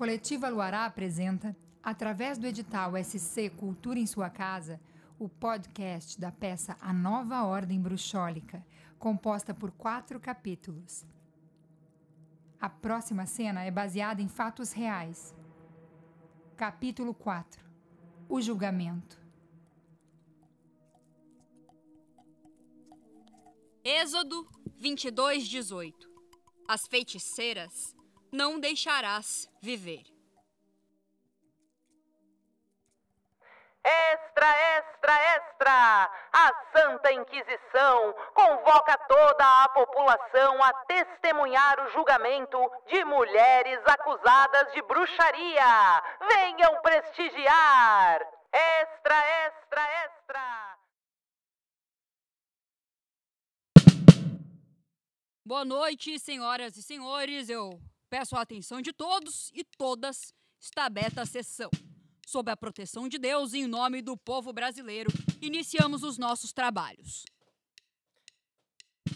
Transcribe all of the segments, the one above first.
Coletiva Luará apresenta, através do edital SC Cultura em Sua Casa, o podcast da peça A Nova Ordem Bruxólica, composta por quatro capítulos. A próxima cena é baseada em fatos reais. Capítulo 4 O Julgamento Êxodo 22, 18 As feiticeiras não deixarás viver. Extra, extra, extra! A Santa Inquisição convoca toda a população a testemunhar o julgamento de mulheres acusadas de bruxaria. Venham prestigiar! Extra, extra, extra! Boa noite, senhoras e senhores. Eu peço a atenção de todos e todas. Está aberta a sessão. Sob a proteção de Deus e em nome do povo brasileiro, iniciamos os nossos trabalhos.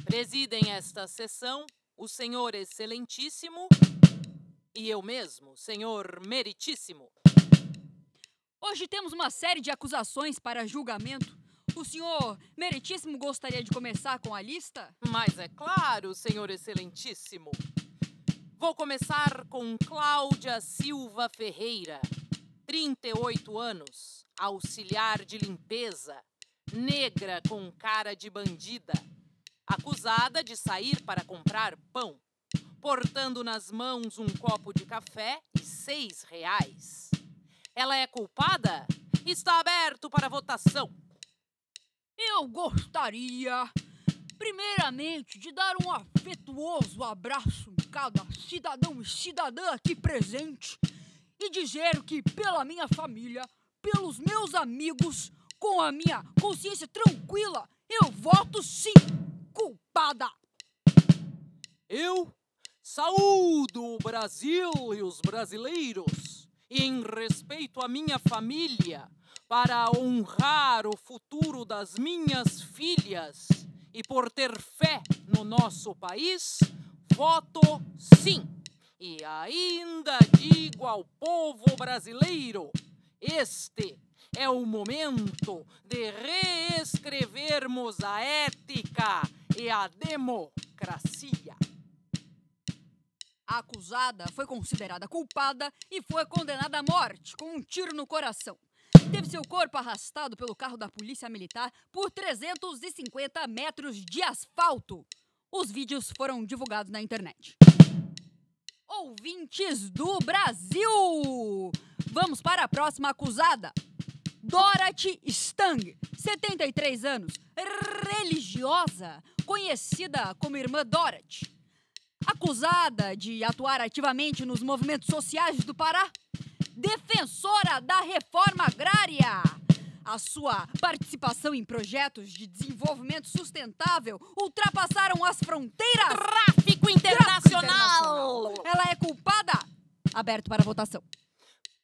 Presidem esta sessão o senhor excelentíssimo e eu mesmo, senhor meritíssimo. Hoje temos uma série de acusações para julgamento. O senhor meritíssimo gostaria de começar com a lista? Mas é claro, senhor excelentíssimo. Vou começar com Cláudia Silva Ferreira, 38 anos, auxiliar de limpeza, negra com cara de bandida, acusada de sair para comprar pão, portando nas mãos um copo de café e seis reais. Ela é culpada? Está aberto para votação. Eu gostaria, primeiramente, de dar um afetuoso abraço cada cidadão e cidadã aqui presente e dizer que, pela minha família, pelos meus amigos, com a minha consciência tranquila, eu voto sim culpada. Eu saúdo o Brasil e os brasileiros, em respeito à minha família, para honrar o futuro das minhas filhas e por ter fé no nosso país, voto sim. E ainda digo ao povo brasileiro: este é o momento de reescrevermos a ética e a democracia. A acusada foi considerada culpada e foi condenada à morte com um tiro no coração. Teve seu corpo arrastado pelo carro da polícia militar por 350 metros de asfalto. Os vídeos foram divulgados na internet. Ouvintes do Brasil! Vamos para a próxima acusada. Dorothy Stang, 73 anos, religiosa, conhecida como Irmã Dorothy. Acusada de atuar ativamente nos movimentos sociais do Pará, defensora da reforma agrária. A sua participação em projetos de desenvolvimento sustentável ultrapassaram as fronteiras. Tráfico internacional! Ela é culpada? Aberto para votação.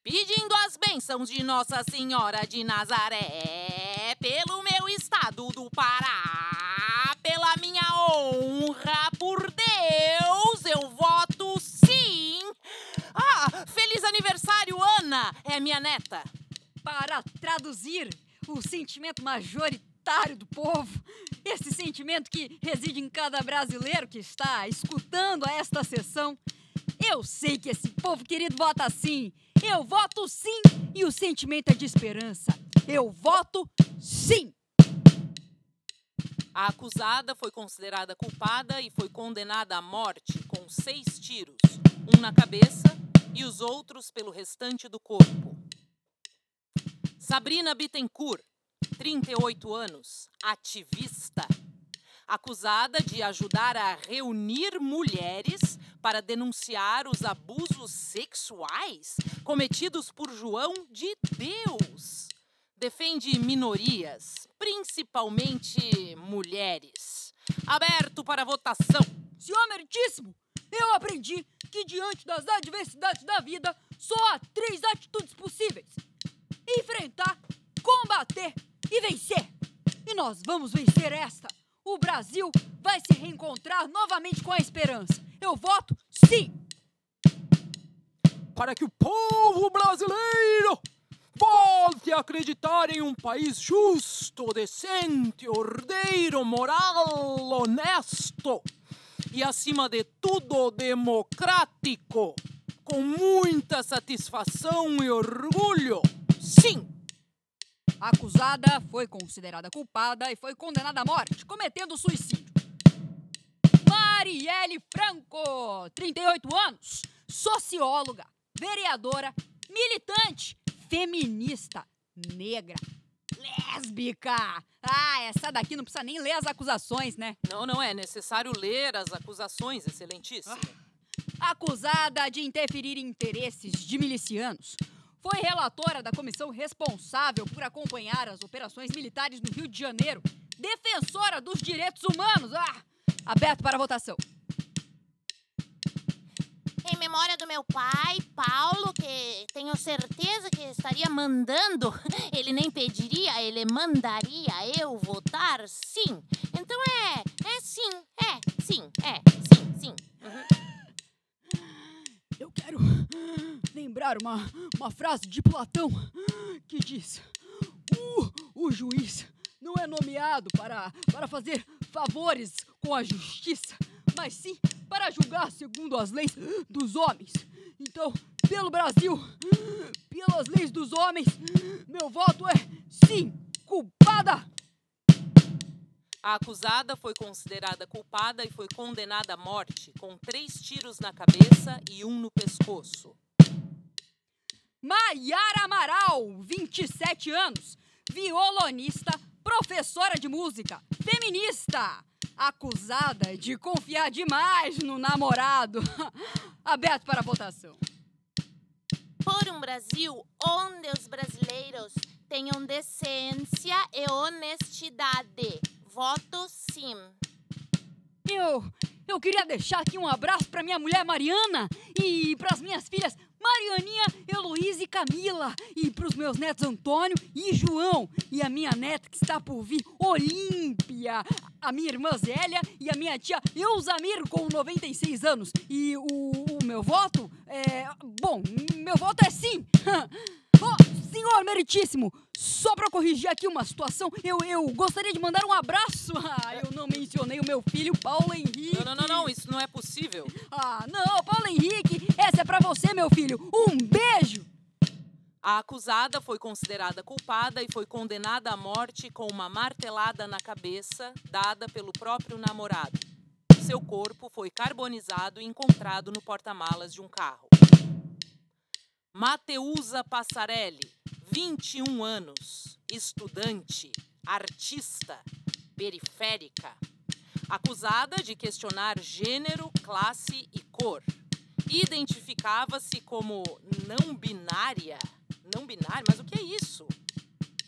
Pedindo as bênçãos de Nossa Senhora de Nazaré, pelo meu estado do Pará, pela minha honra, por Deus, eu voto sim! Ah, feliz aniversário, Ana! É minha neta. O sentimento majoritário do povo, esse sentimento que reside em cada brasileiro que está escutando esta sessão, eu sei que esse povo querido vota sim. Eu voto sim e o sentimento é de esperança. Eu voto sim. A acusada foi considerada culpada e foi condenada à morte com seis tiros, um na cabeça e os outros pelo restante do corpo. Sabrina Bittencourt, 38 anos, ativista, acusada de ajudar a reunir mulheres para denunciar os abusos sexuais cometidos por João de Deus. Defende minorias, principalmente mulheres. Aberto para votação. Senhor Meritíssimo, eu aprendi que diante das adversidades da vida só há três atitudes possíveis: enfrentar, combater e vencer. E nós vamos vencer esta. O Brasil vai se reencontrar novamente com a esperança. Eu voto sim. para que o povo brasileiro volte a acreditar em um país justo, decente, ordeiro, moral, honesto e, acima de tudo, democrático, com muita satisfação e orgulho. Sim! A acusada foi considerada culpada e foi condenada à morte, cometendo suicídio. Marielle Franco, 38 anos, socióloga, vereadora, militante, feminista, negra, lésbica. Ah, essa daqui não precisa nem ler as acusações, né? Não, não é necessário ler as acusações, excelentíssimo. Acusada de interferir em interesses de milicianos. Foi relatora da comissão responsável por acompanhar as operações militares no Rio de Janeiro. Defensora dos direitos humanos. Ah, aberto para votação. Em memória do meu pai, Paulo, que tenho certeza que estaria mandando, ele nem pediria, ele mandaria eu votar sim. Então é, é sim, é, sim, é, sim, sim. Eu lembrar uma, uma frase de Platão que diz: o, o juiz não é nomeado para, para fazer favores com a justiça, mas sim para julgar segundo as leis dos homens. Então, pelo Brasil, pelas leis dos homens, meu voto é sim, culpada! A acusada foi considerada culpada e foi condenada à morte, com três tiros na cabeça e um no pescoço. Maiara Amaral, 27 anos, violonista, professora de música, feminista, acusada de confiar demais no namorado. Aberto para votação. Por um Brasil onde os brasileiros tenham decência e honestidade. Voto sim. Eu, eu queria deixar aqui um abraço para minha mulher Mariana e para as minhas filhas Marianinha, Camila e para os meus netos Antônio e João e a minha neta que está por vir, Olímpia, a minha irmã Zélia e a minha tia Eusamir com 96 anos. E o, o meu voto é, bom, meu voto é sim. Oh, senhor meritíssimo, só para corrigir aqui uma situação, eu, eu gostaria de mandar um abraço. Ah, eu não mencionei o meu filho Paulo Henrique. Não, não, não, não, isso não é possível. Ah, não, Paulo Henrique, essa é para você, meu filho. Um beijo. A acusada foi considerada culpada e foi condenada à morte com uma martelada na cabeça dada pelo próprio namorado. Seu corpo foi carbonizado e encontrado no porta-malas de um carro. Mateusa Passarelli, 21 anos, estudante, artista, periférica, acusada de questionar gênero, classe e cor. Identificava-se como não binária. Não binária? Mas o que é isso?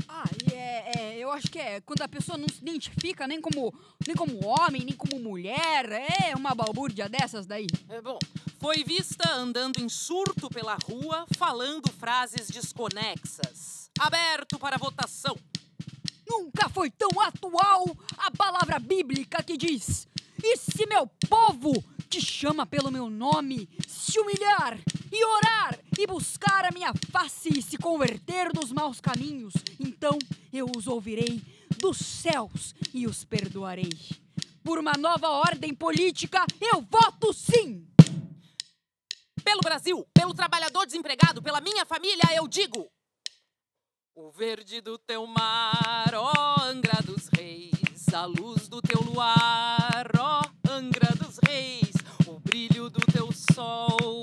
Ah, e é, é, eu acho que é quando a pessoa não se identifica nem como, nem como homem, nem como mulher. É uma balbúrdia dessas daí. É bom. Foi vista andando em surto pela rua, falando frases desconexas. Aberto para votação. Nunca foi tão atual a palavra bíblica que diz: E se meu povo te chama pelo meu nome, se humilhar e orar e buscar a minha face e se converter dos maus caminhos, então eu os ouvirei dos céus e os perdoarei. Por uma nova ordem política, eu voto sim! Pelo Brasil, pelo trabalhador desempregado, pela minha família, eu digo: O verde do teu mar, ó Angra dos Reis, a luz do teu luar, ó Angra dos Reis, o brilho do teu sol,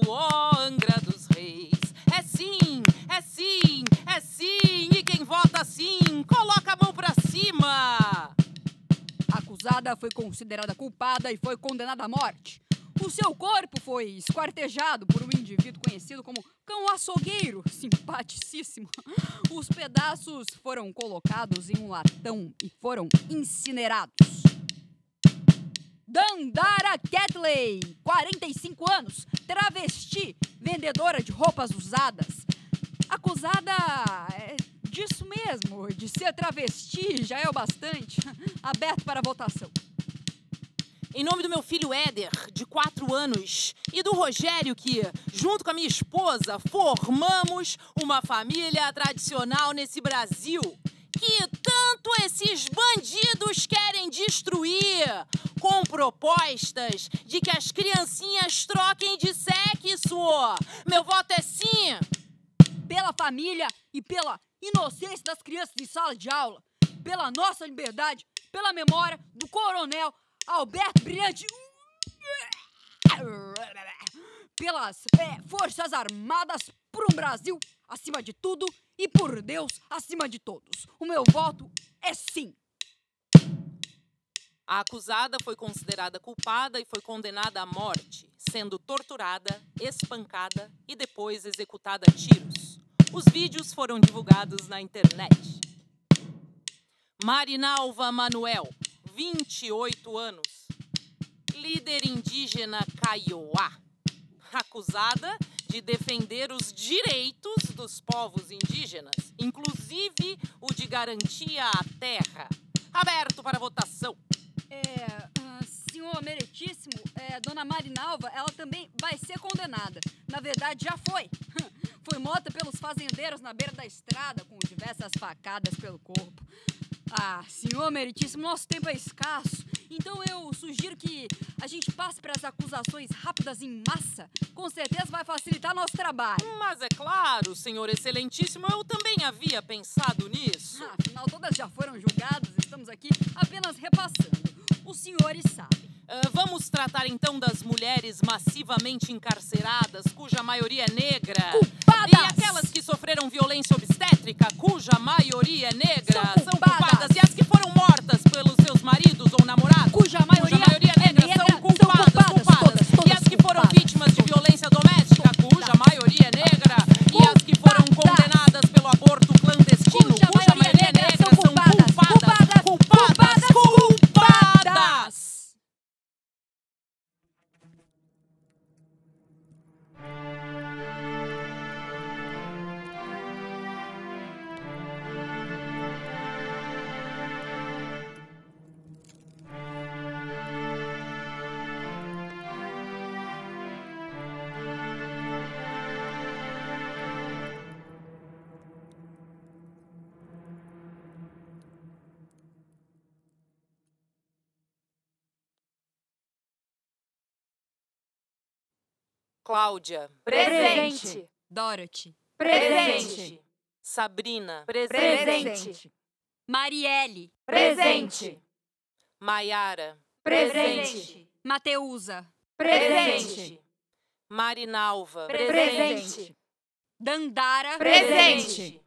acusada foi considerada culpada e foi condenada à morte. O seu corpo foi esquartejado por um indivíduo conhecido como cão açougueiro, simpaticíssimo. Os pedaços foram colocados em um latão e foram incinerados. Dandara Catley, 45 anos, travesti, vendedora de roupas usadas. Acusada é, disso mesmo, de ser travesti, já é o bastante. Aberto para votação. em nome do meu filho Éder, de 4 anos, e do Rogério, que, junto com a minha esposa, formamos uma família tradicional nesse Brasil que tanto esses bandidos querem destruir, com propostas de que as criancinhas troquem de sexo. Meu voto é sim. Pela família e pela inocência das crianças em sala de aula, pela nossa liberdade, pela memória do coronel Alberto Brilhante. Pelas é, Forças Armadas por um Brasil acima de tudo e por Deus acima de todos. O meu voto é sim. A acusada foi considerada culpada e foi condenada à morte, sendo torturada, espancada e depois executada a tiros. Os vídeos foram divulgados na internet. Marinalva Manuel, 28 anos, líder indígena Kaiowá, acusada de defender os direitos dos povos indígenas, inclusive o de garantia à terra. Aberto para votação. É, ah, senhor meritíssimo, é, dona Marinalva, ela também vai ser condenada. Na verdade, já foi. Foi morta pelos fazendeiros na beira da estrada, com diversas facadas pelo corpo. Ah, senhor meritíssimo, nosso tempo é escasso. Então eu sugiro que a gente passe para as acusações rápidas em massa. Com certeza vai facilitar nosso trabalho. Mas é claro, senhor excelentíssimo, eu também havia pensado nisso. Ah, afinal, todas já foram julgadas, estamos aqui apenas repassando. Os senhores sabem. Ah, vamos tratar então das mulheres massivamente encarceradas, cuja maioria é negra. Culpadas! E aquelas que sofreram violência obstétrica, cuja maioria é negra. São culpadas! E as que foram mortas pelos seus maridos ou namorados, Cuja maioria é Cláudia. Presente. Dorothy. Presente. Sabrina. Presente. Marielle. Presente. Maiara. Presente. Mateusa. Presente. Marinalva. Presente. Dandara. Presente.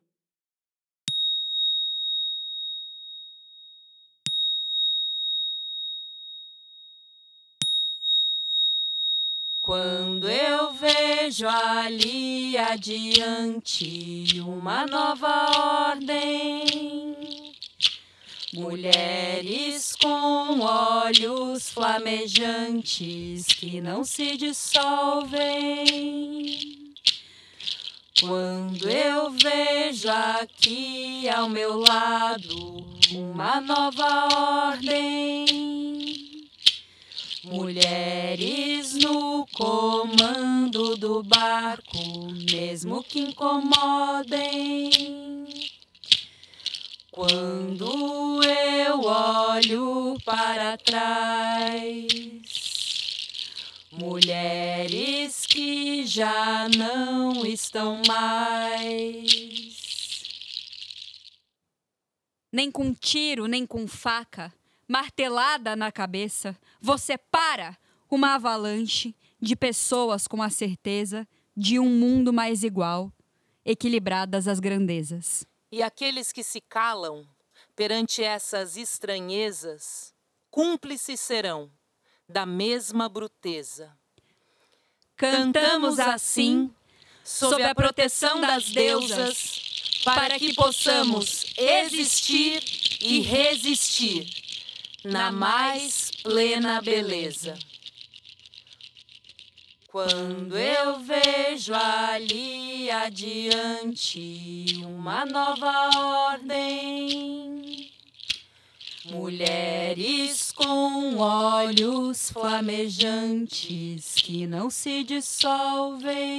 Quando eu vejo ali adiante uma nova ordem, mulheres com olhos flamejantes que não se dissolvem. Quando eu vejo aqui ao meu lado uma nova ordem, Mulheres no comando do barco, mesmo que incomodem. Quando eu olho para trás, mulheres que já não estão mais. Nem com tiro, nem com faca, martelada na cabeça, você para uma avalanche de pessoas com a certeza de um mundo mais igual, equilibradas as grandezas. E aqueles que se calam perante essas estranhezas, cúmplices serão da mesma bruteza. Cantamos assim, sob a proteção das deusas, para que possamos existir e resistir na mais plena beleza. Quando eu vejo ali adiante uma nova ordem, mulheres com olhos flamejantes que não se dissolvem.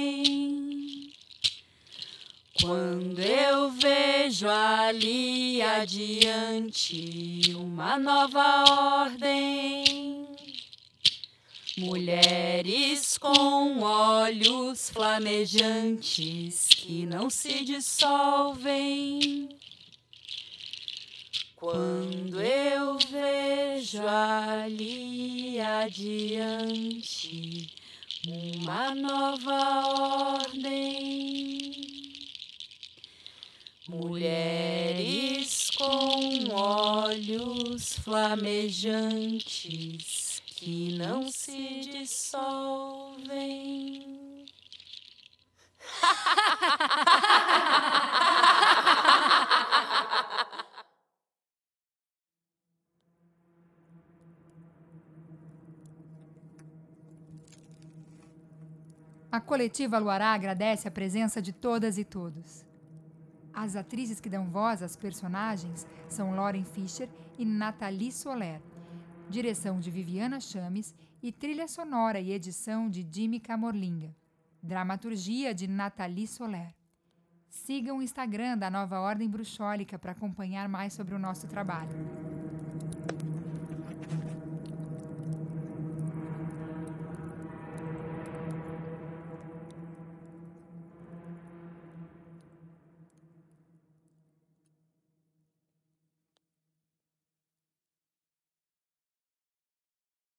Quando eu vejo ali adiante uma nova ordem, mulheres com olhos flamejantes que não se dissolvem. Quando eu vejo ali adiante uma nova ordem, mulheres com olhos flamejantes que não se dissolvem. A coletiva Luará agradece a presença de todas e todos. As atrizes que dão voz às personagens são Lauren Fischer e Nathalie Soler. Direção de Viviana Chames e trilha sonora e edição de Jimmy Camorlinga. Dramaturgia de Nathalie Soler. Siga o Instagram da Nova Ordem Bruxólica para acompanhar mais sobre o nosso trabalho.